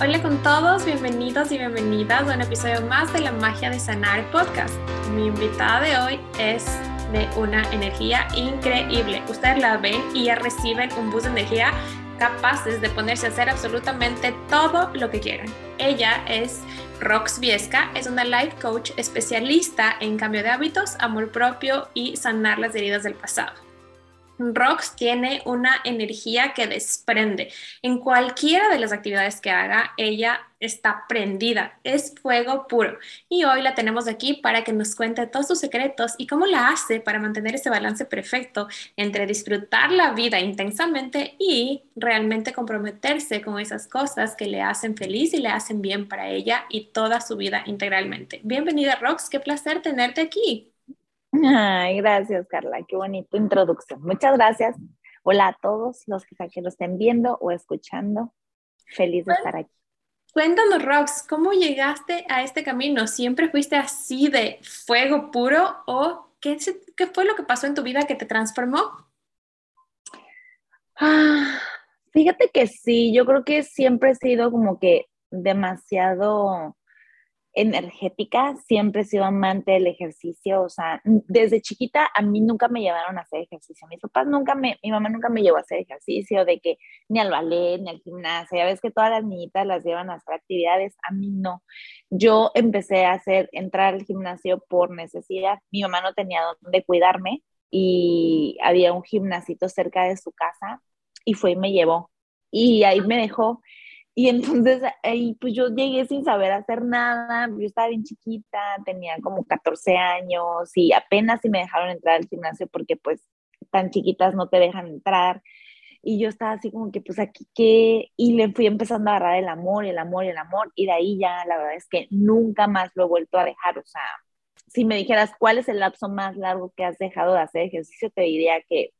Hola con todos, bienvenidos y bienvenidas a un episodio más de la magia de sanar podcast. Mi invitada de hoy es de una energía increíble. Ustedes la ven y ya reciben un bus de energía capaces de ponerse a hacer absolutamente todo lo que quieran. Ella es Rox Viesca, es una life coach especialista en cambio de hábitos, amor propio y sanar las heridas del pasado. Rox tiene una energía que desprende. En cualquiera de las actividades que haga, ella está prendida, es fuego puro. Y hoy la tenemos aquí para que nos cuente todos sus secretos y cómo la hace para mantener ese balance perfecto entre disfrutar la vida intensamente y realmente comprometerse con esas cosas que le hacen feliz y le hacen bien para ella y toda su vida integralmente. Bienvenida, Rox, qué placer tenerte aquí. Ay, gracias, Carla. Qué bonita introducción. Muchas gracias. Hola a todos los que, lo estén viendo o escuchando. Feliz de estar aquí. Cuéntanos, Rox, ¿cómo llegaste a este camino? ¿Siempre fuiste así de fuego puro o qué, qué fue lo que pasó en tu vida que te transformó? Ah, fíjate que sí, yo creo que siempre he sido como que demasiado energética, siempre he sido amante del ejercicio, o sea, desde chiquita a mí nunca me llevaron a hacer ejercicio, mis papás nunca me, mi mamá nunca me llevó a hacer ejercicio, de que ni al ballet, ni al gimnasio, ya ves que todas las niñitas las llevan a hacer actividades, a mí no. Yo empecé a hacer, entrar al gimnasio por necesidad, mi mamá no tenía dónde cuidarme y había un gimnasito cerca de su casa y fue y me llevó y ahí me dejó y entonces ahí pues yo llegué sin saber hacer nada, yo estaba bien chiquita, tenía como 14 años y apenas si me dejaron entrar al gimnasio porque pues tan chiquitas no te dejan entrar. Y yo estaba así como que pues aquí qué, y le fui empezando a agarrar el amor, el amor, el amor, y de ahí ya la verdad es que nunca más lo he vuelto a dejar, o sea, si me dijeras cuál es el lapso más largo que has dejado de hacer ejercicio, te diría que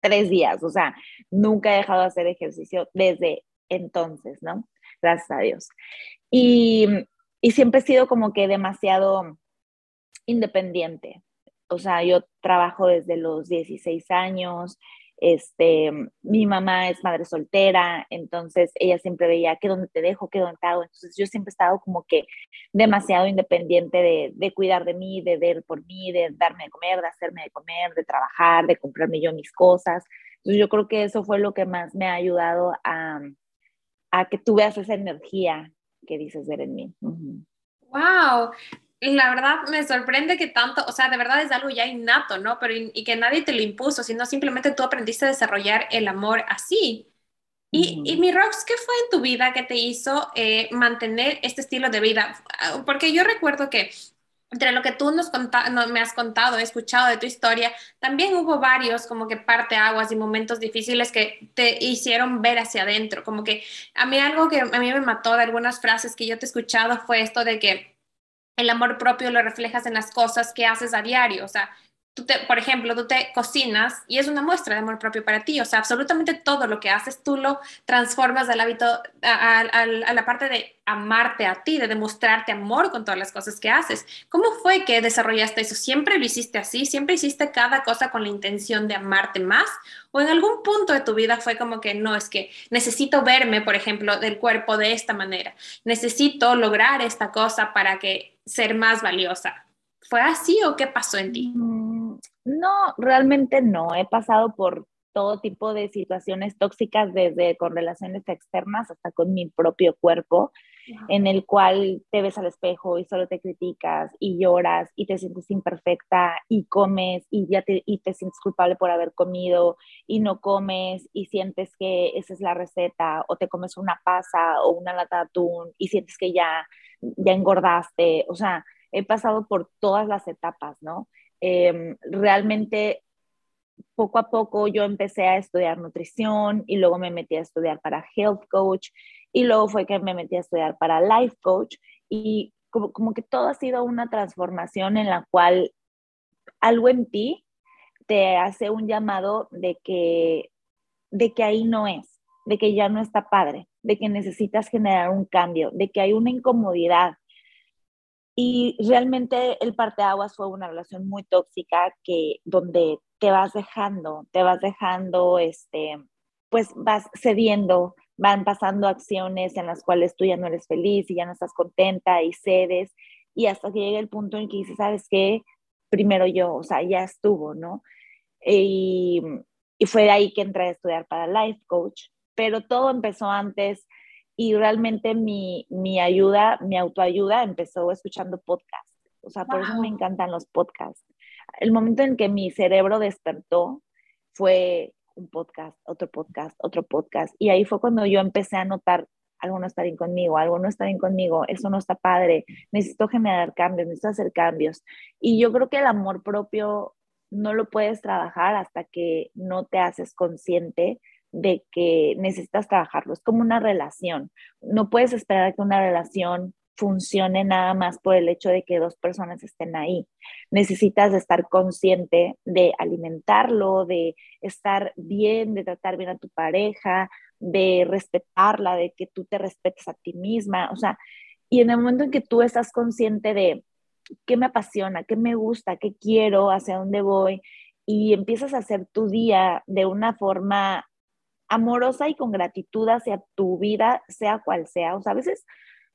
tres días, o sea, nunca he dejado de hacer ejercicio desde entonces, ¿no? Gracias a Dios. Y, siempre he sido como que demasiado independiente. O sea, yo trabajo desde los 16 años, este, mi mamá es madre soltera, entonces ella siempre veía que dónde te dejo, qué dónde te hago. Entonces yo siempre he estado como que demasiado independiente de, de, cuidar de mí, de ver por mí, de darme de comer, de hacerme de comer, de trabajar, de comprarme yo mis cosas. Entonces yo creo que eso fue lo que más me ha ayudado a, a que tú veas esa energía que dices ver en mí. ¡Wow! La verdad me sorprende que tanto, o sea, de verdad es algo ya innato, ¿no? Pero y, que nadie te lo impuso, sino simplemente tú aprendiste a desarrollar el amor así. Y, y mi Rox, ¿qué fue en tu vida que te hizo eh, mantener este estilo de vida? Porque yo recuerdo que entre lo que tú nos no, me has contado, he escuchado de tu historia, también hubo varios como que parte aguas y momentos difíciles que te hicieron ver hacia adentro, como que a mí algo que a mí me mató de algunas frases que yo te he escuchado fue esto de que el amor propio lo reflejas en las cosas que haces a diario, o sea, por ejemplo, tú te cocinas y es una muestra de amor propio para ti, o sea, absolutamente todo lo que haces tú lo transformas del hábito a, a, la parte de amarte a ti, de demostrarte amor con todas las cosas que haces. ¿Cómo fue que desarrollaste eso? ¿Siempre lo hiciste así? ¿Siempre hiciste cada cosa con la intención de amarte más? ¿O en algún punto de tu vida fue como que no, es que necesito verme, por ejemplo, del cuerpo de esta manera? Necesito lograr esta cosa para que ser más valiosa. ¿Fue así o qué pasó en ti? Mm, no, realmente no. He pasado por todo tipo de situaciones tóxicas, desde con relaciones externas hasta con mi propio cuerpo, en el cual te ves al espejo y solo te criticas y lloras y te sientes imperfecta y comes y ya te, y te sientes culpable por haber comido y no comes y sientes que esa es la receta o te comes una pasa o una lata de atún y sientes que ya, ya engordaste. O sea, he pasado por todas las etapas, ¿no? Em, realmente poco a poco yo empecé a estudiar nutrición y luego me metí a estudiar para health coach y luego fue que me metí a estudiar para life coach y como, como que todo ha sido una transformación en la cual algo en ti te hace un llamado de que, de que ahí no es, de que ya no está padre, de que necesitas generar un cambio, de que hay una incomodidad, y realmente el parteaguas fue una relación muy tóxica que donde te vas dejando, te vas dejando, este, pues vas cediendo, van pasando acciones en las cuales tú ya no eres feliz y ya no estás contenta y cedes y hasta que llega el punto en que dices, ¿sabes qué? Primero yo, o sea, ya estuvo, ¿no? Y, y fue de ahí que entré a estudiar para life coach, pero todo empezó antes y realmente mi, mi ayuda, mi autoayuda empezó escuchando podcasts. O sea, por eso me encantan los podcasts. El momento en que mi cerebro despertó fue un podcast, otro podcast, otro podcast. Y ahí fue cuando yo empecé a notar algo no está bien conmigo, algo no está bien conmigo, eso no está padre, necesito generar cambios, necesito hacer cambios. Y yo creo que el amor propio no lo puedes trabajar hasta que no te haces consciente de que necesitas trabajarlo. Es como una relación. No puedes esperar que una relación funcione nada más por el hecho de que dos personas estén ahí. Necesitas estar consciente de alimentarlo, de estar bien, de tratar bien a tu pareja, de respetarla, de que tú te respetes a ti misma. O sea, y en el momento en que tú estás consciente de qué me apasiona, qué me gusta, qué quiero, hacia dónde voy, y empiezas a hacer tu día de una forma amorosa y con gratitud hacia tu vida, sea cual sea. O sea, a veces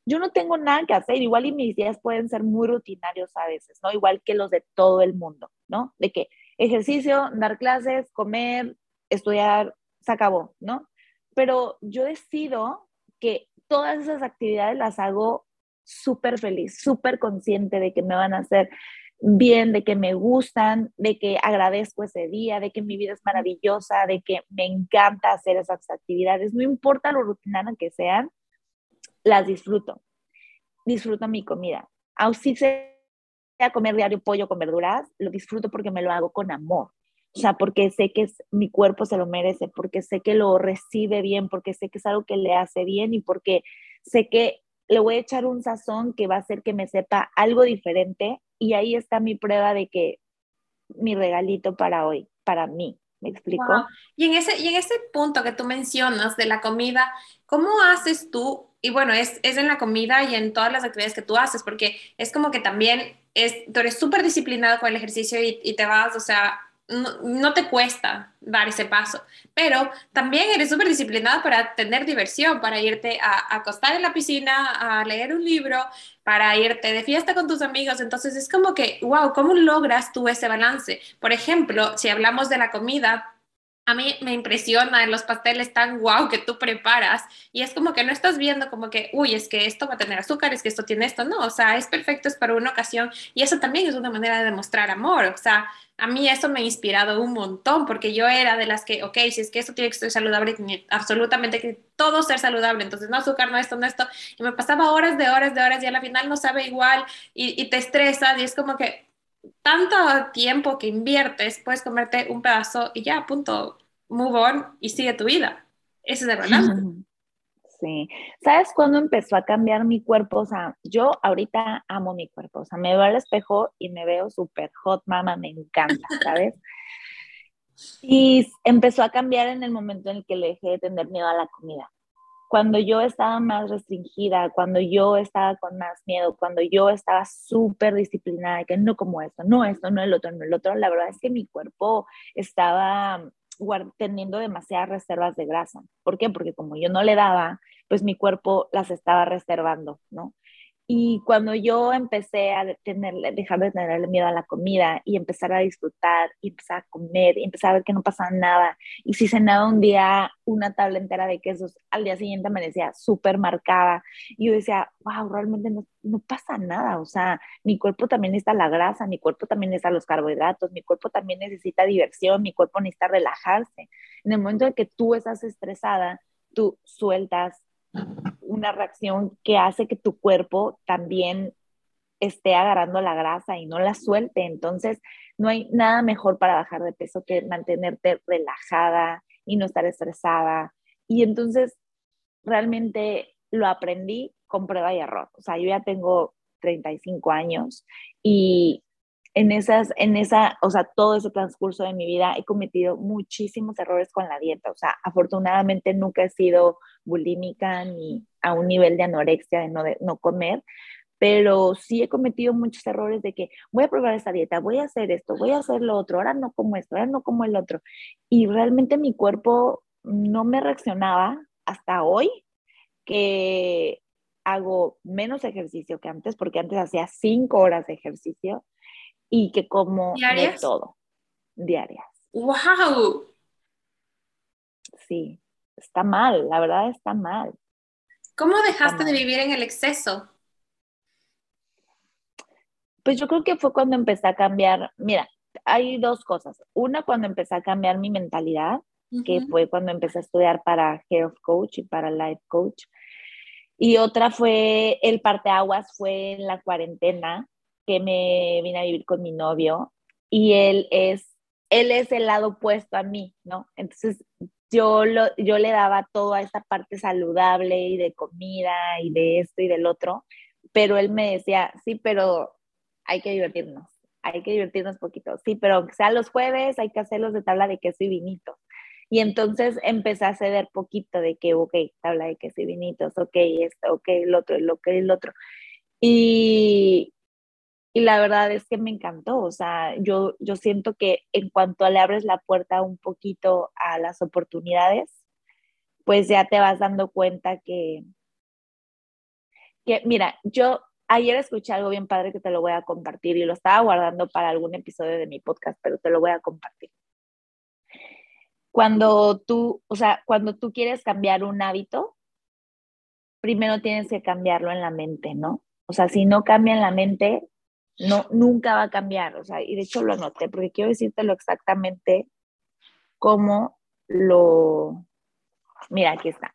yo no tengo nada que hacer, igual y mis días pueden ser muy rutinarios a veces, ¿no? Igual que los de todo el mundo, ¿no? De que ejercicio, dar clases, comer, estudiar, se acabó, ¿no? Pero yo decido que todas esas actividades las hago súper feliz, súper consciente de que me van a hacer bien, de que me gustan, de que agradezco ese día, de que mi vida es maravillosa, de que me encanta hacer esas actividades, no importa lo rutinario que sean, las disfruto. Disfruto mi comida. Aunque sea comer diario pollo con verduras, lo disfruto porque me lo hago con amor. O sea, porque sé que mi cuerpo se lo merece, porque sé que lo recibe bien, porque sé que es algo que le hace bien y porque sé que le voy a echar un sazón que va a hacer que me sepa algo diferente y ahí está mi prueba de que mi regalito para hoy, para mí. ¿Me explico? Y, en ese, y en ese punto que tú mencionas de la comida, ¿cómo haces tú? Y bueno, es, es en la comida y en todas las actividades que tú haces, porque es como que también es, tú eres súper disciplinado con el ejercicio y, y te vas, o sea, no, te cuesta dar ese paso, pero también eres súper disciplinado para tener diversión, para irte a, acostar en la piscina, a leer un libro, para irte de fiesta con tus amigos. Entonces es como que, wow, ¿cómo logras tú ese balance? Por ejemplo, si hablamos de la comida, a mí me impresiona los pasteles tan guau que tú preparas y es como que no estás viendo como que, uy, es que esto va a tener azúcar, es que esto tiene esto, no, o sea, es perfecto, es para una ocasión y eso también es una manera de demostrar amor, o sea, a mí eso me ha inspirado un montón porque yo era de las que, ok, si es que esto tiene que ser saludable, absolutamente que todo ser saludable, entonces no azúcar, no esto, no esto, y me pasaba horas de horas de horas y a la final no sabe igual y, y te estresas y es como que tanto tiempo que inviertes, puedes comerte un pedazo y ya, punto, move on y sigue tu vida. Ese es el balance. Sí. ¿Sabes cuándo empezó a cambiar mi cuerpo? O sea, yo ahorita amo mi cuerpo. O sea, me veo al espejo y me veo súper hot, mama, me encanta, ¿sabes? y empezó a cambiar en el momento en el que le dejé de tener miedo a la comida cuando yo estaba más restringida, cuando yo estaba con más miedo, cuando yo estaba súper disciplinada, que no como esto, no esto, no el otro, no el otro, la verdad es que mi cuerpo estaba teniendo demasiadas reservas de grasa. ¿Por qué? Porque como yo no le daba, pues mi cuerpo las estaba reservando, ¿no? Y cuando yo empecé a tener, dejar de tener miedo a la comida y empezar a disfrutar y empezar a comer y empezar a ver que no pasaba nada, y si cenaba un día una tabla entera de quesos, al día siguiente me decía súper marcada, y yo decía, wow, realmente no, no, pasa nada, o sea, mi cuerpo también necesita la grasa, mi cuerpo también necesita los carbohidratos, mi cuerpo también necesita diversión, mi cuerpo necesita relajarse. En el momento en que tú estás estresada, tú sueltas una reacción que hace que tu cuerpo también esté agarrando la grasa y no la suelte. Entonces, no hay nada mejor para bajar de peso que mantenerte relajada y no estar estresada. Y entonces, realmente lo aprendí con prueba y error. O sea, yo ya tengo 35 años y en esas, en esa, o sea, todo ese transcurso de mi vida he cometido muchísimos errores con la dieta. O sea, afortunadamente nunca he sido bulímica ni a un nivel de anorexia de no, de no comer, pero sí he cometido muchos errores de que voy a probar esta dieta, voy a hacer esto, voy a hacer lo otro, ahora no como esto, ahora no como el otro. Y realmente mi cuerpo no me reaccionaba hasta hoy que hago menos ejercicio que antes, porque antes hacía cinco horas de ejercicio y que como de todo, diarias. ¡Wow! Sí, está mal, la verdad está mal. ¿Cómo dejaste de vivir en el exceso? Pues yo creo que fue cuando empecé a cambiar, mira, hay dos cosas. Una, cuando empecé a cambiar mi mentalidad, que fue cuando empecé a estudiar para Health Coach y para Life Coach. Y otra fue el parteaguas, fue en la cuarentena, que me vine a vivir con mi novio y él es, él es el lado opuesto a mí, ¿no? Entonces yo, lo, yo le daba toda esa parte saludable y de comida y de esto y del otro, pero él me decía, sí, pero hay que divertirnos, hay que divertirnos poquito, sí, pero aunque sea los jueves, hay que hacerlos de tabla de queso y vinito. Y entonces empecé a ceder poquito de que, ok, tabla de queso y vinitos, ok, esto, ok, el otro, el otro, el otro. Y, y la verdad es que me encantó, o sea, yo, yo siento que en cuanto le abres la puerta un poquito a las oportunidades, pues ya te vas dando cuenta que, que, mira, yo ayer escuché algo bien padre que te lo voy a compartir y lo estaba guardando para algún episodio de mi podcast, pero te lo voy a compartir. Cuando tú, o sea, cuando tú quieres cambiar un hábito, primero tienes que cambiarlo en la mente, ¿no? O sea, si no cambia en la mente, no, nunca va a cambiar, o sea, y de hecho lo anoté porque quiero decírtelo exactamente cómo lo, mira, aquí está.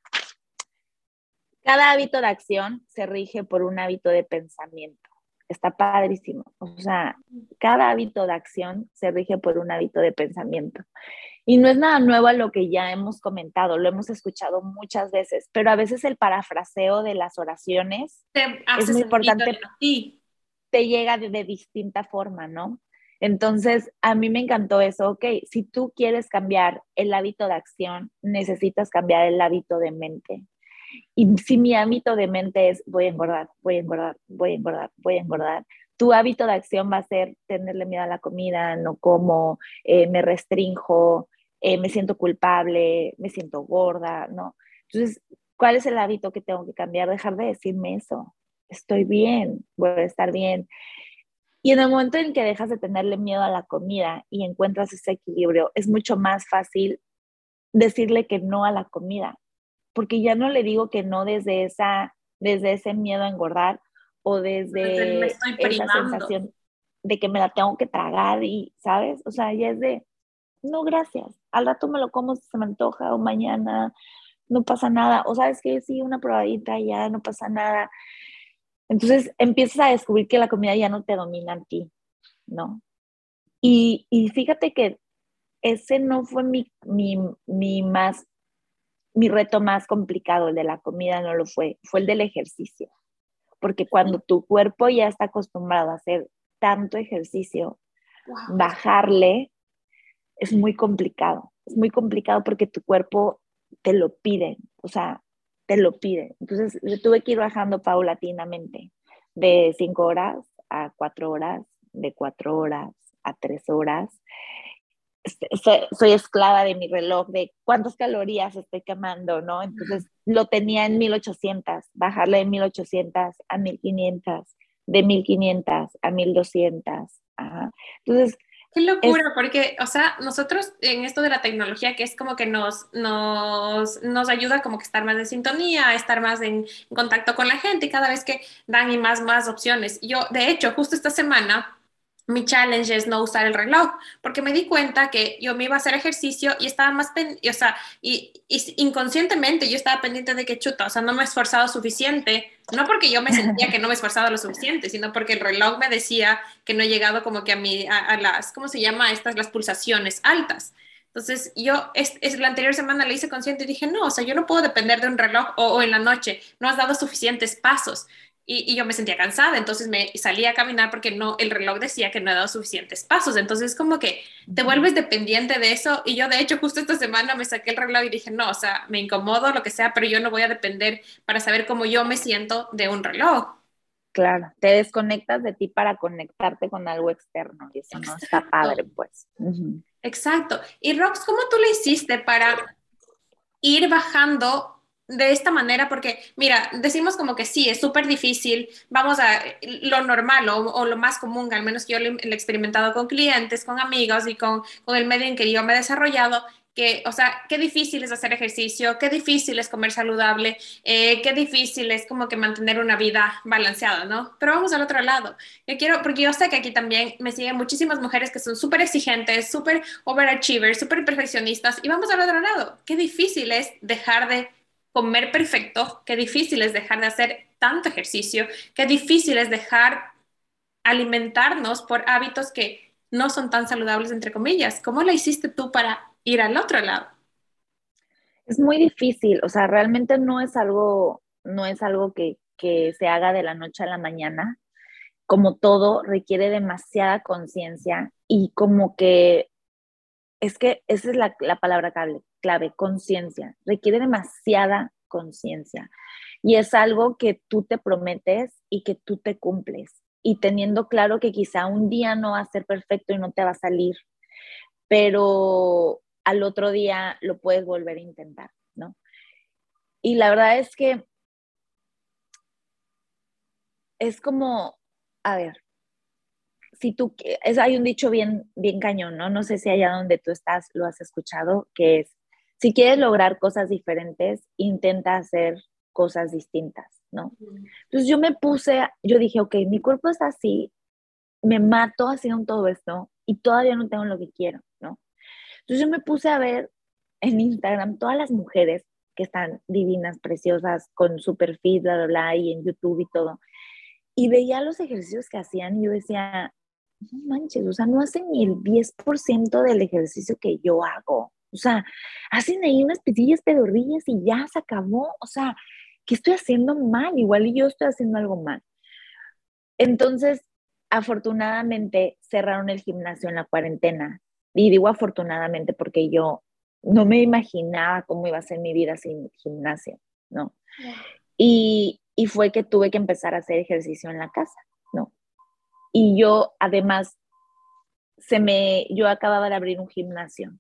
Cada hábito de acción se rige por un hábito de pensamiento. Está padrísimo. O sea, cada hábito de acción se rige por un hábito de pensamiento. Y no es nada nuevo a lo que ya hemos comentado, lo hemos escuchado muchas veces, pero a veces el parafraseo de las oraciones es muy importante te llega de, distinta forma, ¿no? Entonces, a mí me encantó eso, ok, si tú quieres cambiar el hábito de acción, necesitas cambiar el hábito de mente. Y si mi hábito de mente es voy a engordar, voy a engordar, voy a engordar, voy a engordar, tu hábito de acción va a ser tenerle miedo a la comida, no como, eh, me restrinjo, eh, me siento culpable, me siento gorda, ¿no? Entonces, ¿cuál es el hábito que tengo que cambiar? Dejar de decirme eso estoy bien, voy a estar bien. Y en el momento en que dejas de tenerle miedo a la comida y encuentras ese equilibrio, es mucho más fácil decirle que no a la comida, porque ya no le digo que no desde, esa, desde ese miedo a engordar o desde esa sensación de que me la tengo que tragar y, ¿sabes? O sea, ya es de, no, gracias, al rato me lo como si se me antoja o mañana, no pasa nada, o sabes que sí, una probadita, ya no pasa nada. Entonces empiezas a descubrir que la comida ya no te domina a ti, ¿no? Y, fíjate que ese no fue mi, mi, más, mi reto más complicado, el de la comida no lo fue, fue el del ejercicio. Porque cuando tu cuerpo ya está acostumbrado a hacer tanto ejercicio, bajarle es muy complicado. Es muy complicado porque tu cuerpo te lo pide. O sea, te lo pide. Entonces, tuve que ir bajando paulatinamente de cinco horas a cuatro horas, de cuatro horas a tres horas. Este, soy, esclava de mi reloj, de cuántas calorías estoy quemando, ¿no? Entonces, lo tenía en 1800, bajarle de 1800 a 1500, de 1500 a 1200. Ajá. Entonces, Qué locura, porque, o sea, nosotros en esto de la tecnología, que es como que nos, nos, nos ayuda como que estar más en sintonía, estar más en, contacto con la gente y cada vez que dan y más, más opciones. Yo, de hecho, justo esta semana mi challenge es no usar el reloj, porque me di cuenta que yo me iba a hacer ejercicio y estaba más, o sea, y, inconscientemente yo estaba pendiente de que chuta, o sea, no me he esforzado suficiente, no porque yo me sentía que no me he esforzado lo suficiente, sino porque el reloj me decía que no he llegado como que a, mi, a, las, ¿cómo se llama? Estas, las pulsaciones altas. Entonces, yo es, es, la anterior semana le hice consciente y dije, no, o sea, yo no puedo depender de un reloj o, o en la noche, no has dado suficientes pasos y, yo me sentía cansada, entonces me salí a caminar porque no, el reloj decía que no he dado suficientes pasos, entonces como que te vuelves dependiente de eso y yo de hecho justo esta semana me saqué el reloj y dije, no, o sea, me incomodo, lo que sea, pero yo no voy a depender para saber cómo yo me siento de un reloj. Claro, te desconectas de ti para conectarte con algo externo y eso no está padre, pues. Exacto. Y Rox, ¿cómo tú le hiciste para ir bajando de esta manera porque, mira, decimos como que sí, es súper difícil, vamos a lo normal o, lo más común, al menos que yo lo, he experimentado con clientes, con amigos y con, con el medio en que yo me he desarrollado, que, o sea, qué difícil es hacer ejercicio, qué difícil es comer saludable, eh, qué difícil es como que mantener una vida balanceada, ¿no? Pero vamos al otro lado. Yo quiero, porque yo sé que aquí también me siguen muchísimas mujeres que son súper exigentes, súper overachievers, súper perfeccionistas, y vamos al otro lado. Qué difícil es dejar de comer perfecto, qué difícil es dejar de hacer tanto ejercicio, qué difícil es dejar alimentarnos por hábitos que no son tan saludables, entre comillas. ¿Cómo la hiciste tú para ir al otro lado. Es muy difícil, o sea, realmente no es algo, no es algo que, se haga de la noche a la mañana. Como todo, requiere demasiada conciencia y como que es que esa es la, la palabra clave, clave conciencia. Requiere demasiada conciencia. Y es algo que tú te prometes y que tú te cumples. Y teniendo claro que quizá un día no va a ser perfecto y no te va a salir, pero al otro día lo puedes volver a intentar, ¿no? Y la verdad es que es como, a ver, si tú, es, hay un dicho bien, bien cañón, ¿no? No sé si allá donde tú estás lo has escuchado, que es, si quieres lograr cosas diferentes, intenta hacer cosas distintas, ¿no? Entonces yo me puse, yo dije, ok, mi cuerpo está así, me mato haciendo todo esto y todavía no tengo lo que quiero. Entonces yo me puse a ver en Instagram todas las mujeres que están divinas, preciosas, con su perfil, bla, bla, bla, y en YouTube y todo. Y veía los ejercicios que hacían y yo decía, no manches, o sea, no hacen ni el 10% del ejercicio que yo hago. O sea, hacen ahí unas pesillas pedorrillas y ya se acabó. O sea, ¿qué estoy haciendo mal? Igual y yo estoy haciendo algo mal. Entonces, afortunadamente cerraron el gimnasio en la cuarentena y digo afortunadamente porque yo no me imaginaba cómo iba a ser mi vida sin gimnasio, ¿no? Y, y fue que tuve que empezar a hacer ejercicio en la casa. Y yo además, se me, yo acababa de abrir un gimnasio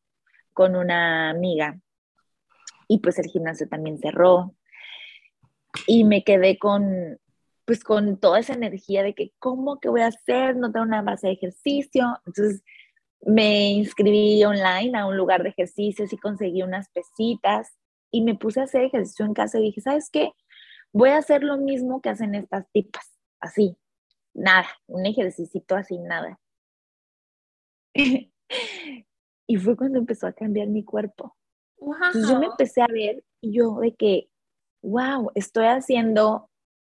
con una amiga y pues el gimnasio también cerró y me quedé con, pues con toda esa energía de que, ¿cómo que voy a hacer? No tengo una base de ejercicio. Entonces, me inscribí online a un lugar de ejercicios y conseguí unas pesitas y me puse a hacer ejercicio en casa y dije, ¿sabes qué? Voy a hacer lo mismo que hacen estas tipas, así, nada, un ejercicio así, nada. y fue cuando empezó a cambiar mi cuerpo. Entonces yo me empecé a ver y yo de que, wow, estoy haciendo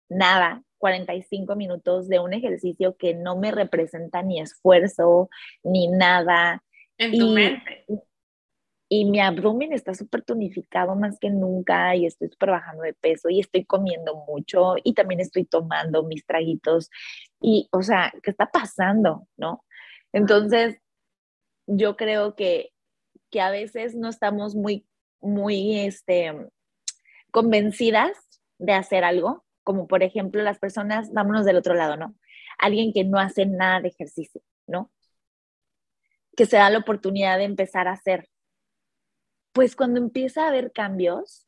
nada, 45 minutos de un ejercicio que no me representa ni esfuerzo ni nada. En tu mente. Y mi abdomen está súper tonificado más que nunca y estoy súper bajando de peso y estoy comiendo mucho y también estoy tomando mis traguitos. Y, o sea, ¿qué está pasando? ¿No? Entonces, yo creo que, que a veces no estamos muy, muy, este, convencidas de hacer algo como por ejemplo las personas, vámonos del otro lado, ¿no? Alguien que no hace nada de ejercicio, ¿no? Que se da la oportunidad de empezar a hacer. Pues cuando empieza a haber cambios,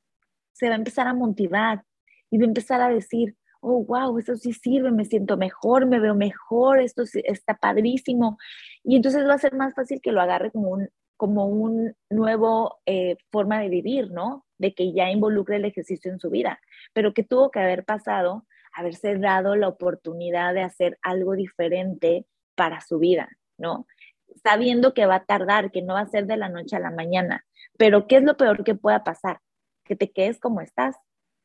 se va a empezar a motivar y va a empezar a decir, oh, wow, esto sí sirve, me siento mejor, me veo mejor, esto está padrísimo. Y entonces va a ser más fácil que lo agarre como un, como un nuevo eh, forma de vivir, ¿no? De que ya involucre el ejercicio en su vida, pero que tuvo que haber pasado, haberse dado la oportunidad de hacer algo diferente para su vida, ¿no? Sabiendo que va a tardar, que no va a ser de la noche a la mañana, pero ¿qué es lo peor que pueda pasar? Que te quedes como estás.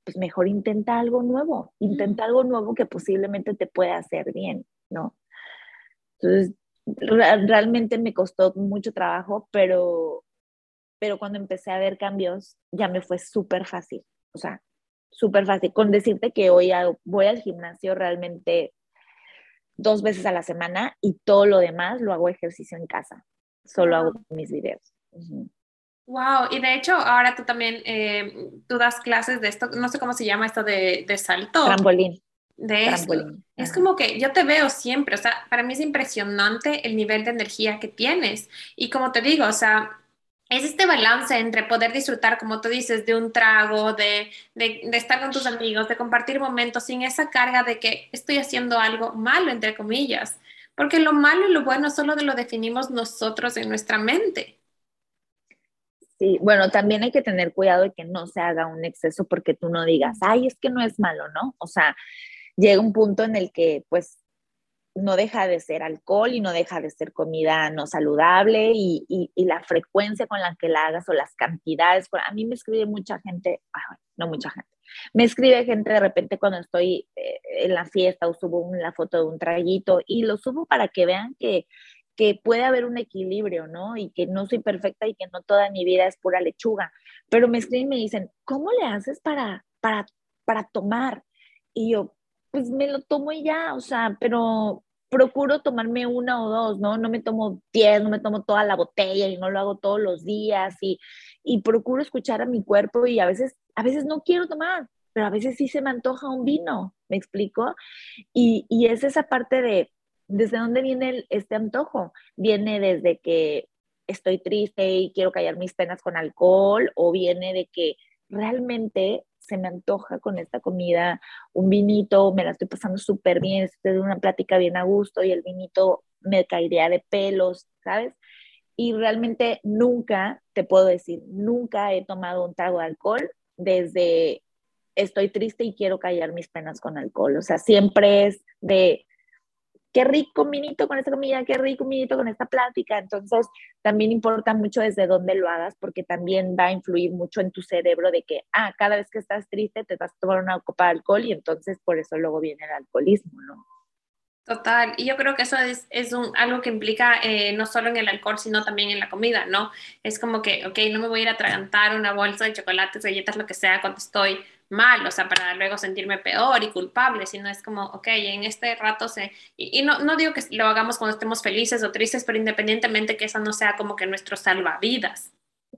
Pues mejor intenta algo nuevo, intenta algo nuevo que posiblemente te pueda hacer bien, ¿no? Entonces, realmente me costó mucho trabajo, pero, pero cuando empecé a ver cambios ya me fue súper fácil, o sea, súper fácil. Con decirte que hoy voy al gimnasio realmente dos veces a la semana y todo lo demás lo hago ejercicio en casa, solo hago mis videos. Wow, y de hecho ahora tú también, eh, tú das clases de esto, no sé cómo se llama esto de, de salto. Trampolín de esto. Es como que yo te veo siempre, o sea, para mí es impresionante el nivel de energía que tienes. Y como te digo, o sea, es este balance entre poder disfrutar, como tú dices, de un trago, de, estar con tus amigos, de compartir momentos sin esa carga de que estoy haciendo algo malo, entre comillas. Porque lo malo y lo bueno solo lo definimos nosotros en nuestra mente. Sí, bueno, también hay que tener cuidado de que no se haga un exceso porque tú no digas, ay, es que no es malo, ¿no? O sea, llega un punto en el que pues no deja de ser alcohol y no deja de ser comida no saludable y, y, la frecuencia con la que la hagas o las cantidades. A mí me escribe mucha gente, no mucha gente, me escribe gente de repente cuando estoy eh, en la fiesta o subo una foto de un traguito y lo subo para que vean que, que puede haber un equilibrio, ¿no? Y que no soy perfecta y que no toda mi vida es pura lechuga. Pero me escriben y me dicen, ¿cómo le haces para, para, para tomar? Y yo, pues me lo tomo y ya, o sea, pero procuro tomarme una o dos, ¿no? No me tomo diez, no me tomo toda la botella y no lo hago todos los días y, y procuro escuchar a mi cuerpo y a veces, a veces no quiero tomar, pero a veces sí se me antoja un vino, ¿me explico? Y, y es esa parte de, ¿desde dónde viene este antojo? Viene desde que estoy triste y quiero callar mis penas con alcohol o viene de que realmente se me antoja con esta comida un vinito, me la estoy pasando súper bien, estoy de una plática bien a gusto y el vinito me caería de pelos, ¿sabes? Y realmente nunca, te puedo decir, nunca he tomado un trago de alcohol desde estoy triste y quiero callar mis penas con alcohol. O sea, siempre es de qué rico minito con esta comida, qué rico minito con esta plática. Entonces, también importa mucho desde dónde lo hagas, porque también va a influir mucho en tu cerebro de que, ah, cada vez que estás triste te vas a tomar una copa de alcohol y entonces por eso luego viene el alcoholismo, ¿no? Total, y yo creo que eso es, es un, algo que implica eh, no solo en el alcohol, sino también en la comida, ¿no? Es como que, ok, no me voy a ir a atragantar una bolsa de chocolates, galletas, lo que sea, cuando estoy mal, o sea, para luego sentirme peor y culpable, sino es como, ok, en este rato se, y, no, no digo que lo hagamos cuando estemos felices o tristes, pero independientemente que eso no sea como que nuestro salvavidas.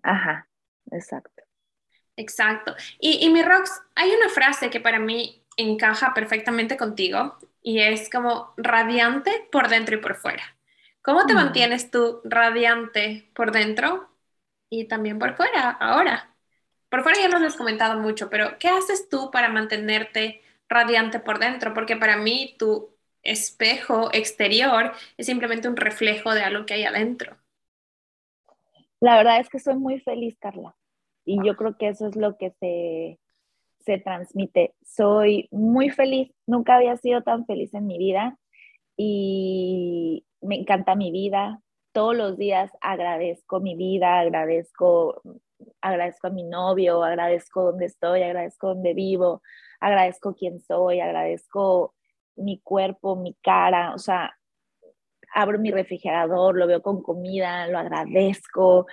Ajá, exacto. Exacto. Y, y mi Rox, hay una frase que para mí encaja perfectamente contigo y es como radiante por dentro y por fuera. ¿Cómo te mm. mantienes tú radiante por dentro y también por fuera ahora? Por fuera ya nos has comentado mucho, pero ¿qué haces tú para mantenerte radiante por dentro? Porque para mí tu espejo exterior es simplemente un reflejo de algo que hay adentro. La verdad es que soy muy feliz, Carla. Y yo creo que eso es lo que se, se transmite. Soy muy feliz. Nunca había sido tan feliz en mi vida y me encanta mi vida. Todos los días agradezco mi vida, agradezco agradezco a mi novio, agradezco donde estoy, agradezco donde vivo, agradezco quién soy, agradezco mi cuerpo, mi cara, o sea, abro mi refrigerador, lo veo con comida, lo agradezco,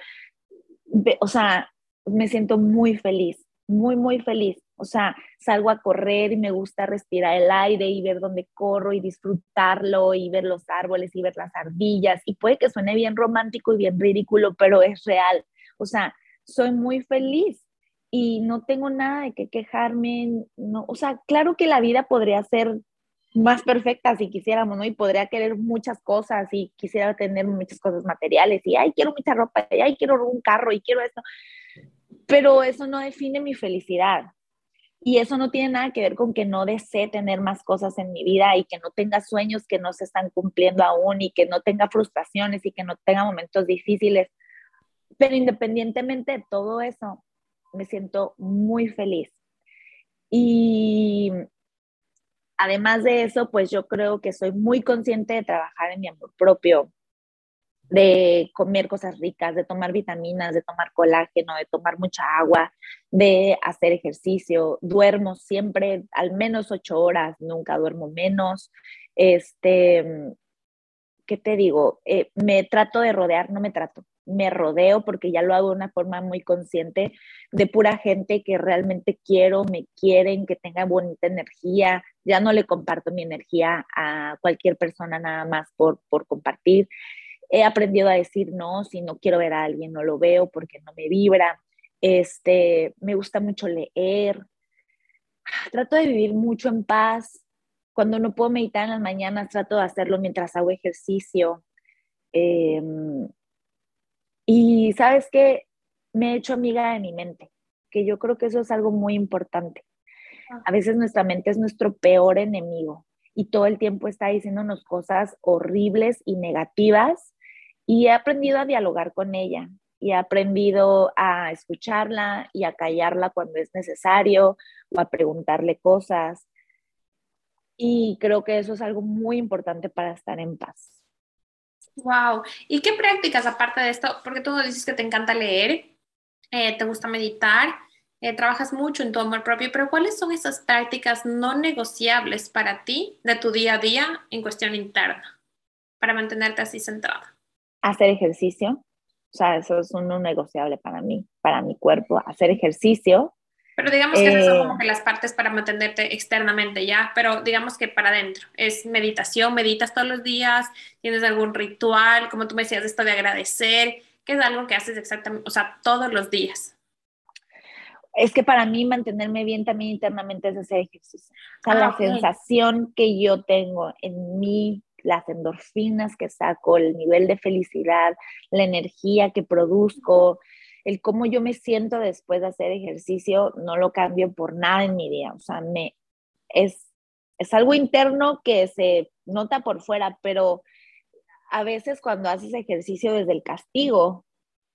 o sea, me siento muy feliz, muy, muy feliz. O sea, salgo a correr y me gusta respirar el aire y ver dónde corro y disfrutarlo y ver los árboles y ver las ardillas. Y puede que suene bien romántico y bien ridículo, pero es real. O sea, soy muy feliz y no tengo nada de qué quejarme, no, o sea, claro que la vida podría ser más perfecta si quisiéramos, ¿no? Y podría querer muchas cosas y quisiera tener muchas cosas materiales y, ay, quiero mucha ropa, y, ay, quiero un carro y quiero esto. Pero eso no define mi felicidad. Y eso no tiene nada que ver con que no desee tener más cosas en mi vida y que no tenga sueños que no se están cumpliendo aún y que no tenga frustraciones y que no tenga momentos difíciles. Pero independientemente de todo eso, me siento muy feliz. Y además de eso, pues yo creo que soy muy consciente de trabajar en mi amor propio, de comer cosas ricas, de tomar vitaminas, de tomar colágeno, de tomar mucha agua, de hacer ejercicio. Duermo siempre al menos ocho horas, nunca duermo menos. Este, ¿qué te digo? Eh, me trato de rodear, no me trato, me rodeo porque ya lo hago de una forma muy consciente de pura gente que realmente quiero, me quieren, que tenga bonita energía. Ya no le comparto mi energía a cualquier persona nada más por, por compartir. He aprendido a decir no, si no quiero ver a alguien no lo veo porque no me vibra. Este, me gusta mucho leer. Trato de vivir mucho en paz, cuando no puedo meditar en las mañanas, trato de hacerlo mientras hago ejercicio. Em, y sabes que me he hecho amiga de mi mente, que yo creo que eso es algo muy importante. Ah. A veces nuestra mente es nuestro peor enemigo y todo el tiempo está diciéndonos cosas horribles y negativas y he aprendido a dialogar con ella y he aprendido a escucharla y a callarla cuando es necesario o a preguntarle cosas. Y creo que eso es algo muy importante para estar en paz. Wow. ¿Y qué prácticas aparte de esto? Porque tú dices que te encanta leer, eh, te gusta meditar, eh, trabajas mucho en tu amor propio, pero ¿cuáles son esas prácticas no negociables para ti de tu día a día en cuestión interna para mantenerte así centrada? Hacer ejercicio, o sea, eso es un no negociable para mí, para mi cuerpo, hacer ejercicio. Pero digamos que esas son como eh, que las partes para mantenerte externamente, ¿ya? Pero digamos que para adentro, es meditación, meditas todos los días, tienes algún ritual, como tú me decías, esto de agradecer, que es algo que haces exactamente, o sea, todos los días. Es que para mí mantenerme bien también internamente es hacer ejercicio. O sea, la ah, sensación que yo tengo en mí las endorfinas que saco, el nivel de felicidad, la energía que produzco, el cómo yo me siento después de hacer ejercicio, no lo cambio por nada en mi día. O sea, me, es, es algo interno que se nota por fuera, pero a veces cuando haces ejercicio desde el castigo,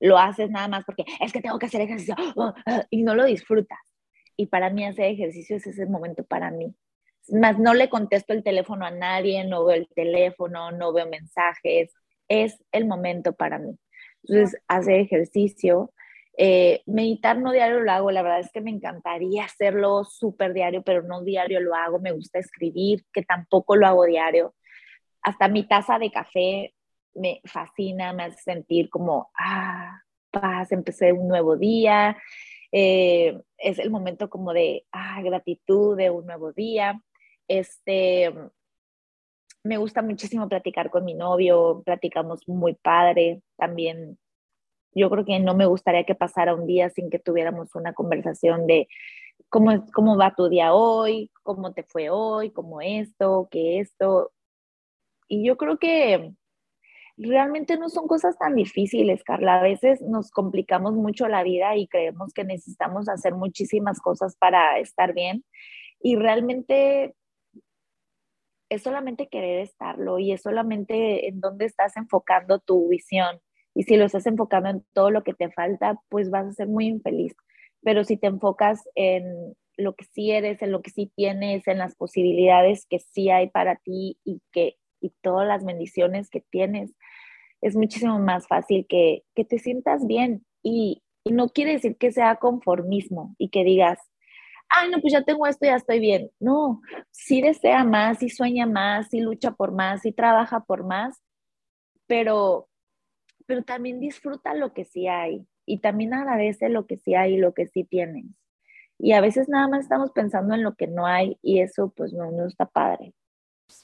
lo haces nada más porque es que tengo que hacer ejercicio y no lo disfrutas. Y para mí hacer ejercicio es ese momento para mí más no le contesto el teléfono a nadie, no veo el teléfono, no veo mensajes, es el momento para mí. Entonces, hacer ejercicio, eh, meditar no diario lo hago, la verdad es que me encantaría hacerlo súper diario, pero no diario lo hago, me gusta escribir, que tampoco lo hago diario. Hasta mi taza de café me fascina, me hace sentir como, ah, paz, empecé un nuevo día. Eh, es el momento como de ah, gratitud de un nuevo día. Este, me gusta muchísimo platicar con mi novio, platicamos muy padre también. Yo creo que no me gustaría que pasara un día sin que tuviéramos una conversación de cómo, cómo va tu día hoy, cómo te fue hoy, cómo esto, qué esto. Y yo creo que realmente no son cosas tan difíciles, Carla. A veces nos complicamos mucho la vida y creemos que necesitamos hacer muchísimas cosas para estar bien. Y realmente es solamente querer estarlo y es solamente en dónde estás enfocando tu visión. Y si lo estás enfocando en todo lo que te falta, pues vas a ser muy infeliz. Pero si te enfocas en lo que sí eres, en lo que sí tienes, en las posibilidades que sí hay para ti y que y todas las bendiciones que tienes, es muchísimo más fácil que, que te sientas bien. Y, y no quiere decir que sea conformismo y que digas, ay, no, pues ya tengo esto, ya estoy bien. No, sí desea más, sí sueña más, sí lucha por más, sí trabaja por más, pero, pero también disfruta lo que sí hay y también agradece lo que sí hay y lo que sí tienes. Y a veces nada más estamos pensando en lo que no hay y eso pues no, no está padre.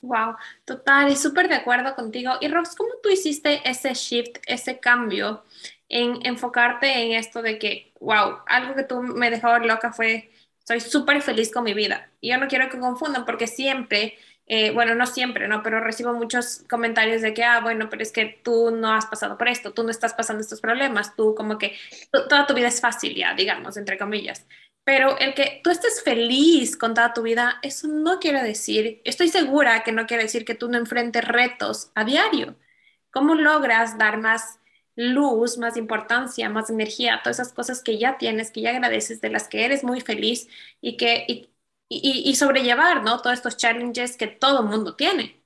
Wow, total, súper de acuerdo contigo. Y Rox, ¿cómo tú hiciste ese shift, ese cambio en enfocarte en esto de que, wow, algo que tú me dejó loca fue soy súper feliz con mi vida. Y yo no quiero que confundan porque siempre, eh, bueno, no siempre, ¿no? Pero recibo muchos comentarios de que, ah, bueno, pero es que tú no has pasado por esto, tú no estás pasando estos problemas, tú como que toda tu vida es fácil ya, digamos, entre comillas. Pero el que tú estés feliz con toda tu vida, eso no quiere decir, estoy segura que no quiere decir que tú no enfrentes retos a diario. ¿Cómo logras dar más luz, más importancia, más energía, todas esas cosas que ya tienes, que ya agradeces, de las que eres muy feliz y que y, y, sobrellevar, ¿no? Todos estos challenges que todo mundo tiene.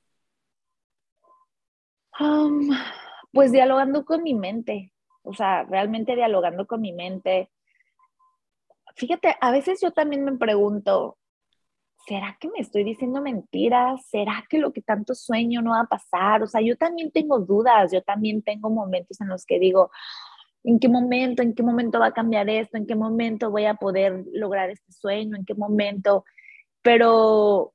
Um, pues dialogando con mi mente, o sea, realmente dialogando con mi mente. Fíjate, a veces yo también me pregunto, ¿será que me estoy diciendo mentiras? ¿Será que lo que tanto sueño no va a pasar? O sea, yo también tengo dudas, yo también tengo momentos en los que digo, ¿en qué momento, en qué momento va a cambiar esto? ¿En qué momento voy a poder lograr este sueño? ¿En qué momento? Pero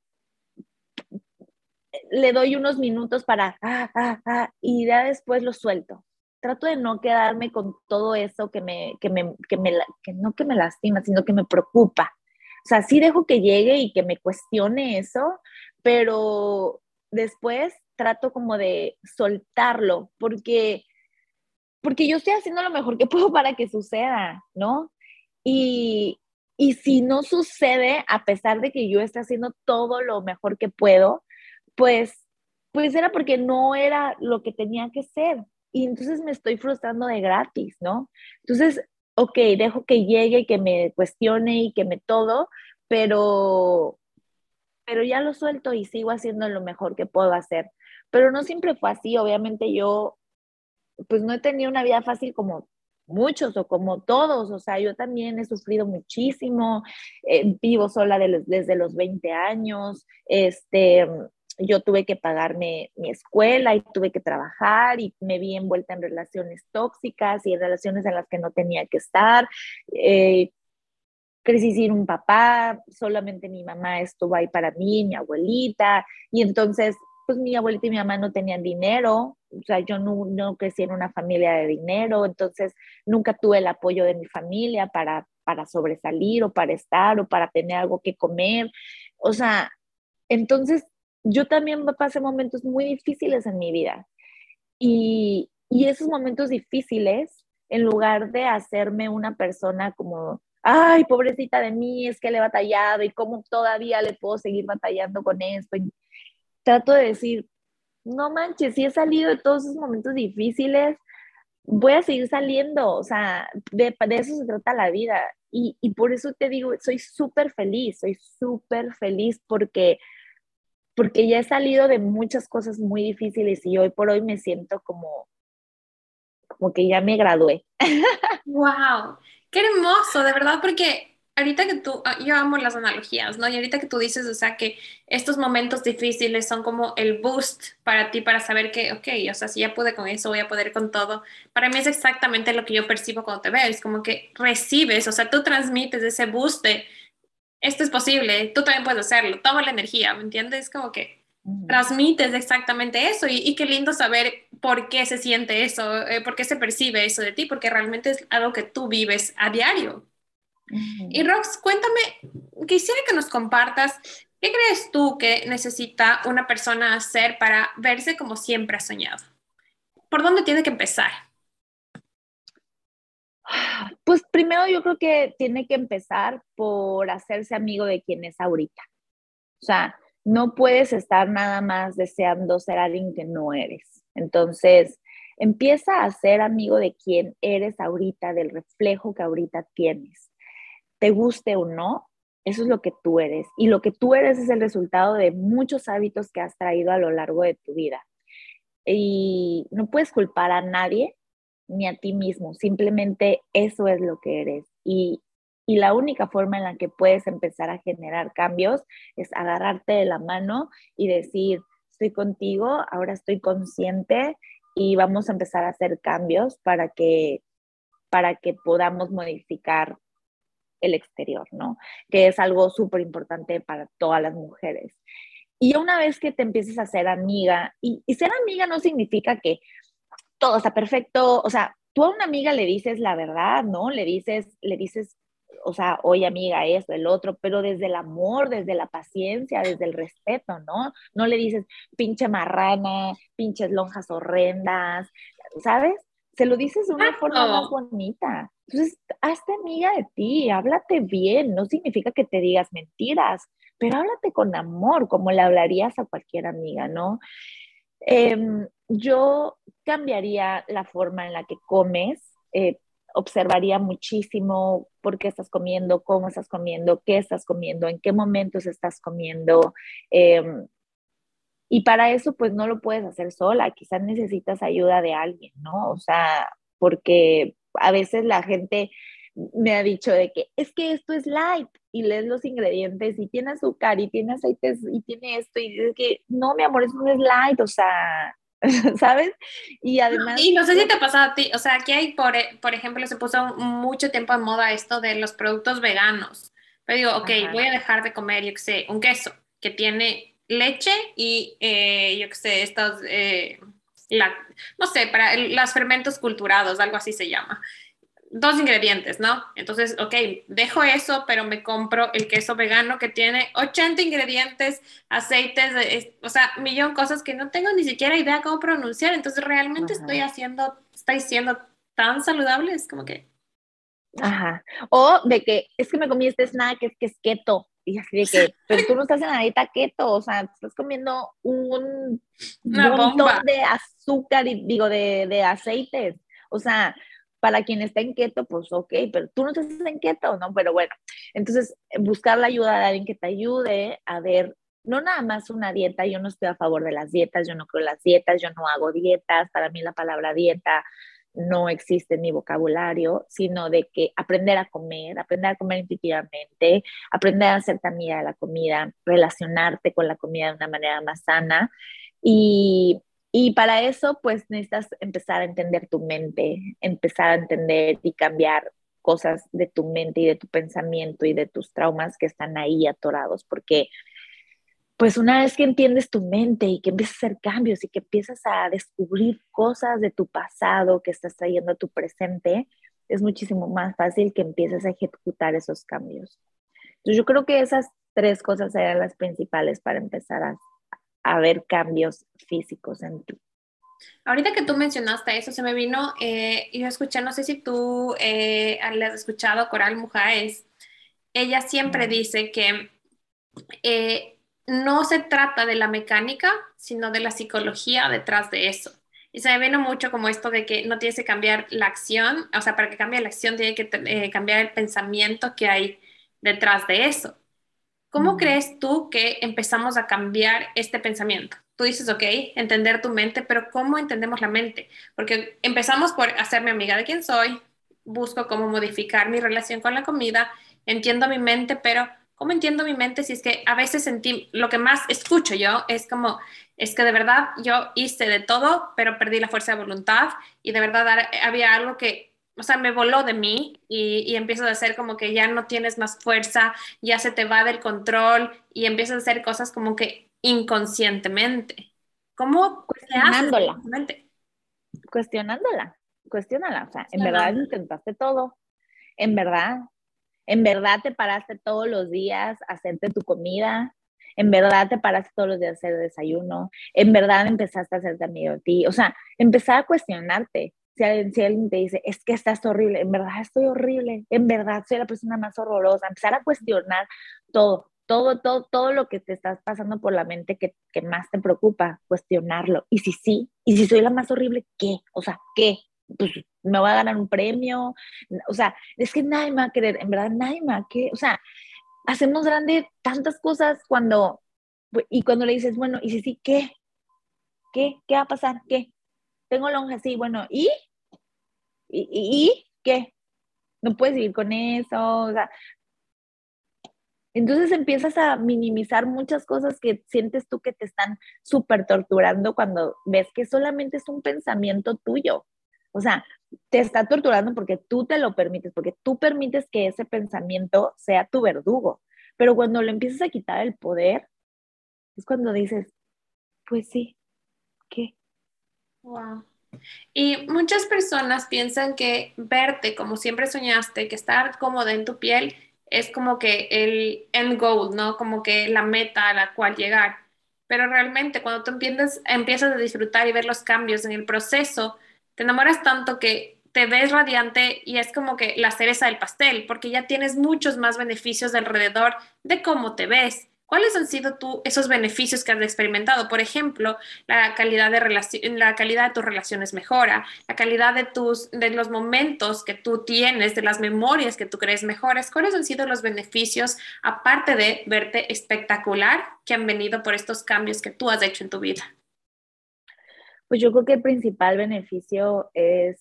le doy unos minutos para, ah, ah, ah, y ya después lo suelto. Trato de no quedarme con todo eso que me, que me, que me, que no que me lastima, sino que me preocupa sea, sí dejo que llegue y que me cuestione eso, pero después trato como de soltarlo, porque, porque yo estoy haciendo lo mejor que puedo para que suceda, ¿no? Y, y si no sucede, a pesar de que yo esté haciendo todo lo mejor que puedo, pues, pues era porque no era lo que tenía que ser. Y entonces me estoy frustrando de gratis, ¿no? Entonces, ok, dejo que llegue, que me cuestione y que me todo, pero, pero ya lo suelto y sigo haciendo lo mejor que puedo hacer. Pero no siempre fue así, obviamente yo, pues no he tenido una vida fácil como muchos o como todos, o sea, yo también he sufrido muchísimo, eh, vivo sola desde los 20 años, este, yo tuve que pagarme mi escuela y tuve que trabajar y me vi envuelta en relaciones tóxicas y en relaciones en las que no tenía que estar. Eh, crecí sin un papá, solamente mi mamá estuvo ahí para mí, mi abuelita, y entonces, pues mi abuelita y mi mamá no tenían dinero, o sea, yo no, no crecí en una familia de dinero, entonces nunca tuve el apoyo de mi familia para, para sobresalir o para estar o para tener algo que comer, o sea, entonces yo también pasé momentos muy difíciles en mi vida. Y, y esos momentos difíciles, en lugar de hacerme una persona como, ay, pobrecita de mí, es que le he batallado y cómo todavía le puedo seguir batallando con esto. trato de decir, no manches, si he salido de todos esos momentos difíciles, voy a seguir saliendo, o sea, de, de eso se trata la vida. Y, y por eso te digo, soy súper feliz, soy súper feliz porque porque ya he salido de muchas cosas muy difíciles y hoy por hoy me siento como, como que ya me gradué. ¡Wow! ¡Qué hermoso! De verdad, porque ahorita que tú, ah, yo amo las analogías, ¿no? Y ahorita que tú dices, o sea, que estos momentos difíciles son como el boost para ti, para saber que, ok, o sea, si ya pude con eso, voy a poder con todo. Para mí es exactamente lo que yo percibo cuando te veo, es como que recibes, o sea, tú transmites ese boost esto es posible, tú también puedes hacerlo, toma la energía, ¿me entiendes? Como que transmites exactamente eso y, qué lindo saber por qué se siente eso, eh, por qué se percibe eso de ti, porque realmente es algo que tú vives a diario. Y Rox, cuéntame, quisiera que nos compartas, ¿qué crees tú que necesita una persona hacer para verse como siempre ha soñado? ¿Por dónde tiene que empezar? Pues primero yo creo que tiene que empezar por hacerse amigo de quien es ahorita. O sea, no puedes estar nada más deseando ser alguien que no eres. Entonces, empieza a ser amigo de quien eres ahorita, del reflejo que ahorita tienes. Te guste o no, eso es lo que tú eres. Y lo que tú eres es el resultado de muchos hábitos que has traído a lo largo de tu vida. Y no puedes culpar a nadie ni a ti mismo, simplemente eso es lo que eres. Y, la única forma en la que puedes empezar a generar cambios es agarrarte de la mano y decir, estoy contigo, ahora estoy consciente y vamos a empezar a hacer cambios para que, para que podamos modificar el exterior, ¿no? Que es algo súper importante para todas las mujeres. Y una vez que te empieces a ser amiga, y, y ser amiga no significa que todo está perfecto, o sea, tú a una amiga le dices la verdad, ¿no? Le dices, le dices, o sea, oye amiga, esto, el otro, pero desde el amor, desde la paciencia, desde el respeto, ¿no? No le dices pinche marrana, pinches lonjas horrendas, ¿sabes? Se lo dices de una forma más bonita. Entonces, hazte amiga de ti, háblate bien, no significa que te digas mentiras, pero háblate con amor, como le hablarías a cualquier amiga, ¿no? Em, yo cambiaría la forma en la que comes, eh, observaría muchísimo por qué estás comiendo, cómo estás comiendo, qué estás comiendo, en qué momentos estás comiendo. Em, y para eso, pues no lo puedes hacer sola, quizás necesitas ayuda de alguien, ¿no? O sea, porque a veces la gente me ha dicho de que es que esto es light y lees los ingredientes y tiene azúcar y tiene aceites y tiene esto y es que no, mi amor, eso no light, o sea, ¿sabes? Y además... Y no sé si te ha pasado a ti, o sea, aquí hay, por, por ejemplo, se puso mucho tiempo en moda esto de los productos veganos. Pero digo, ok, voy a dejar de comer, yo qué sé, un queso que tiene leche y, eh, yo qué sé, estos, eh, la, no sé, para los fermentos culturados, algo así se llama dos ingredientes, ¿no? Entonces, ok, dejo eso, pero me compro el queso vegano que tiene 80 ingredientes, aceites, o sea, millón cosas que no tengo ni siquiera idea cómo pronunciar. Entonces, realmente estoy haciendo, estoy siendo tan saludables, como que... Ajá. O de que es que me comí este snack, es que es keto. Y así de que, pero tú no estás en la dieta keto, o sea, estás comiendo un montón de azúcar y digo, de, de aceites. O sea, para quien está en keto, pues ok, pero tú no estás en keto, ¿no? Pero bueno, entonces buscar la ayuda de alguien que te ayude a ver, no nada más una dieta, yo no estoy a favor de las dietas, yo no creo en las dietas, yo no hago dietas, para mí la palabra dieta no existe en mi vocabulario, sino de que aprender a comer, aprender a comer intuitivamente, aprender a hacer comida de la comida, relacionarte con la comida de una manera más sana. Y, y para eso, pues necesitas empezar a entender tu mente, empezar a entender y cambiar cosas de tu mente y de tu pensamiento y de tus traumas que están ahí atorados, porque pues una vez que entiendes tu mente y que empiezas a hacer cambios y que empiezas a descubrir cosas de tu pasado que estás trayendo a tu presente, es muchísimo más fácil que empieces a ejecutar esos cambios. Entonces yo creo que esas tres cosas serían las principales para empezar a, a ver cambios físicos en ti. Ahorita que tú mencionaste eso, se me vino, eh, yo escuché, no sé si tú eh, has escuchado Coral Mujáez, ella siempre dice que eh, no se trata de la mecánica, sino de la psicología detrás de eso. Y se me vino mucho como esto de que no tienes que cambiar la acción, o sea, para que cambie la acción tiene que eh, cambiar el pensamiento que hay detrás de eso. ¿Cómo crees tú que empezamos a cambiar este pensamiento? Tú dices, ok, entender tu mente, pero ¿cómo entendemos la mente? Porque empezamos por hacerme amiga de quién soy, busco cómo modificar mi relación con la comida, entiendo mi mente, pero ¿cómo entiendo mi mente si es que a veces sentí, lo que más escucho yo es como, es que de verdad yo hice de todo, pero perdí la fuerza de voluntad y de verdad había algo que, o sea, me voló de mí y, y empiezo a hacer como que ya no tienes más fuerza, ya se te va del control y empiezas a hacer cosas como que inconscientemente. ¿Cómo cuestionándola? Cuestionándola, cuestionándola. O sea, en verdad intentaste todo. En verdad ¿En verdad te paraste todos los días a hacerte tu comida? ¿En verdad te paraste todos los días a hacer desayuno? ¿En verdad empezaste a hacerte amigo de ti? O sea, empezar a cuestionarte. Si alguien, te dice, es que estás horrible, en verdad estoy horrible, en verdad soy la persona más horrorosa, empezar a cuestionar todo, todo, todo, todo lo que te estás pasando por la mente que, que más te preocupa, cuestionarlo. Y si sí, y si soy la más horrible, ¿qué? O sea, ¿qué? pues me voy a ganar un premio, o sea, es que nadie me va a querer, en verdad nadie me va a querer, o sea, hacemos grande tantas cosas cuando, y cuando le dices, bueno, y si sí, ¿qué? ¿Qué? ¿Qué va a pasar? ¿Qué? Tengo lonja, sí, bueno, ¿y? ¿Y, qué? No puedes vivir con eso, o sea, entonces empiezas a minimizar muchas cosas que sientes tú que te están súper torturando cuando ves que solamente es un pensamiento tuyo. O sea, te está torturando porque tú te lo permites, porque tú permites que ese pensamiento sea tu verdugo. Pero cuando le empiezas a quitar el poder, es cuando dices, pues sí, ¿qué? Wow. Y muchas personas piensan que verte como siempre soñaste, que estar cómoda en tu piel, es como que el end goal, ¿no? Como que la meta a la cual llegar. Pero realmente cuando tú empiezas, empiezas a disfrutar y ver los cambios en el proceso, te enamoras tanto que te ves radiante y es como que la cereza del pastel, porque ya tienes muchos más beneficios alrededor de cómo te ves. ¿Cuáles han sido tú esos beneficios que has experimentado? Por ejemplo, la calidad de la calidad de tus relaciones mejora, la calidad de tus de los momentos que tú tienes, de las memorias que tú crees mejores. ¿Cuáles han sido los beneficios aparte de verte espectacular que han venido por estos cambios que tú has hecho en tu vida? Pues yo creo que el principal beneficio es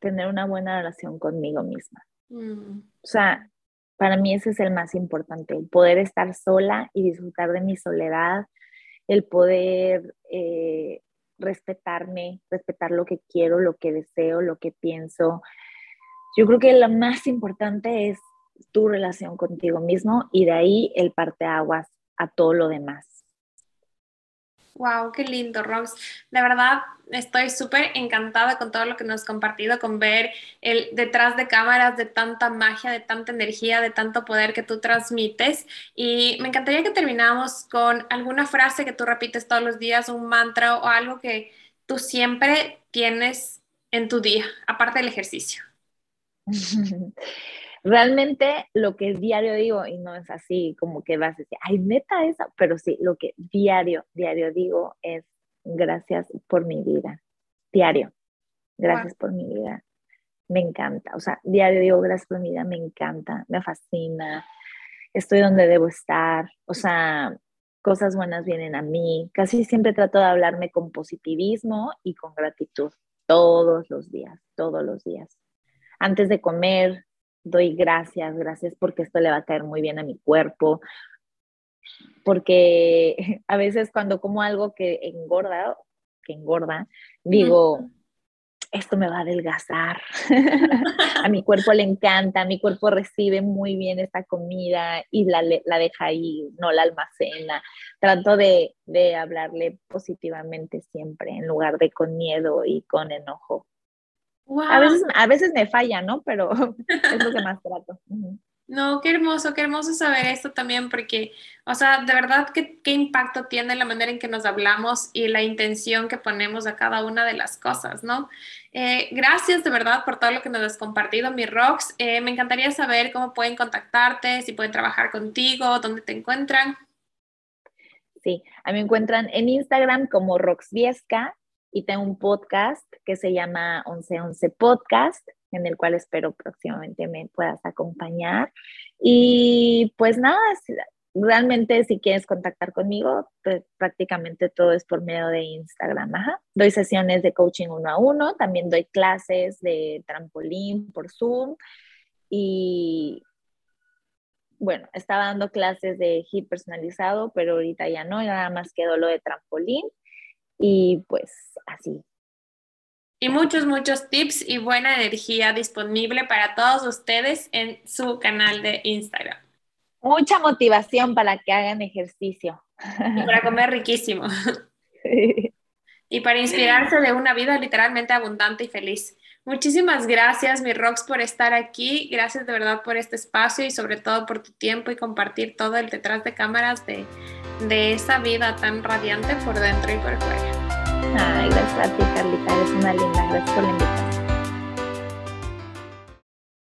tener una buena relación conmigo misma. Mm. O sea, para mí ese es el más importante, el poder estar sola y disfrutar de mi soledad, el poder eh, respetarme, respetar lo que quiero, lo que deseo, lo que pienso. Yo creo que lo más importante es tu relación contigo mismo y de ahí el parteaguas a todo lo demás. Wow, qué lindo, Rox. De verdad, estoy súper encantada con todo lo que nos has compartido, con ver el detrás de cámaras de tanta magia, de tanta energía, de tanto poder que tú transmites. Y me encantaría que terminamos con alguna frase que tú repites todos los días, un mantra o algo que tú siempre tienes en tu día, aparte del ejercicio? Realmente lo que diario digo, y no es así como que vas a decir, ay, neta esa, pero sí, lo que diario, diario digo es gracias por mi vida, diario, gracias por mi vida, me encanta, o sea, diario digo gracias por mi vida, me encanta, me fascina, estoy donde debo estar, o sea, cosas buenas vienen a mí. Casi siempre trato de hablarme con positivismo y con gratitud todos los días, todos los días. Antes de comer, doy gracias, gracias porque esto le va a caer muy bien a mi cuerpo. Porque a veces cuando como algo que engorda, que engorda, digo, esto me va a adelgazar. a mi cuerpo le encanta, mi cuerpo recibe muy bien esta comida y la, la deja ahí, no la almacena. Trato de, de, hablarle positivamente siempre, en lugar de con miedo y con enojo. A, veces, a veces me falla, ¿no? Pero es lo que más trato. No, qué hermoso, qué hermoso saber esto también, porque, o sea, de verdad, ¿qué, qué impacto tiene la manera en que nos hablamos y la intención que ponemos a cada una de las cosas, ¿no? Eh, gracias de verdad por todo lo que nos has compartido, mi Rox. Eh, me encantaría saber cómo pueden contactarte, si pueden trabajar contigo, dónde te encuentran. Sí, a mí me encuentran en Instagram como Roxviesca y tengo un podcast que se llama 1111 Podcast en el cual espero próximamente me puedas acompañar. Y pues nada, realmente si quieres contactar conmigo, pues prácticamente todo es por medio de Instagram. Doy sesiones de coaching uno a uno, también doy clases de trampolín por Zoom y bueno, estaba dando clases de hit personalizado, pero ahorita ya no, nada más quedó lo de trampolín y pues así, y muchos, muchos tips y buena energía disponible para todos ustedes en su canal de Instagram. Mucha motivación para que hagan ejercicio. Y para comer riquísimo. Y para inspirarse de una vida literalmente abundante y feliz. Muchísimas gracias, mi Rox, por estar aquí. Gracias de verdad por este espacio y sobre todo por tu tiempo y compartir todo el detrás de cámaras de, de esa vida tan radiante por dentro y por fuera. Ay, gracias a Carlita. Eres una linda. Gracias por la invitación.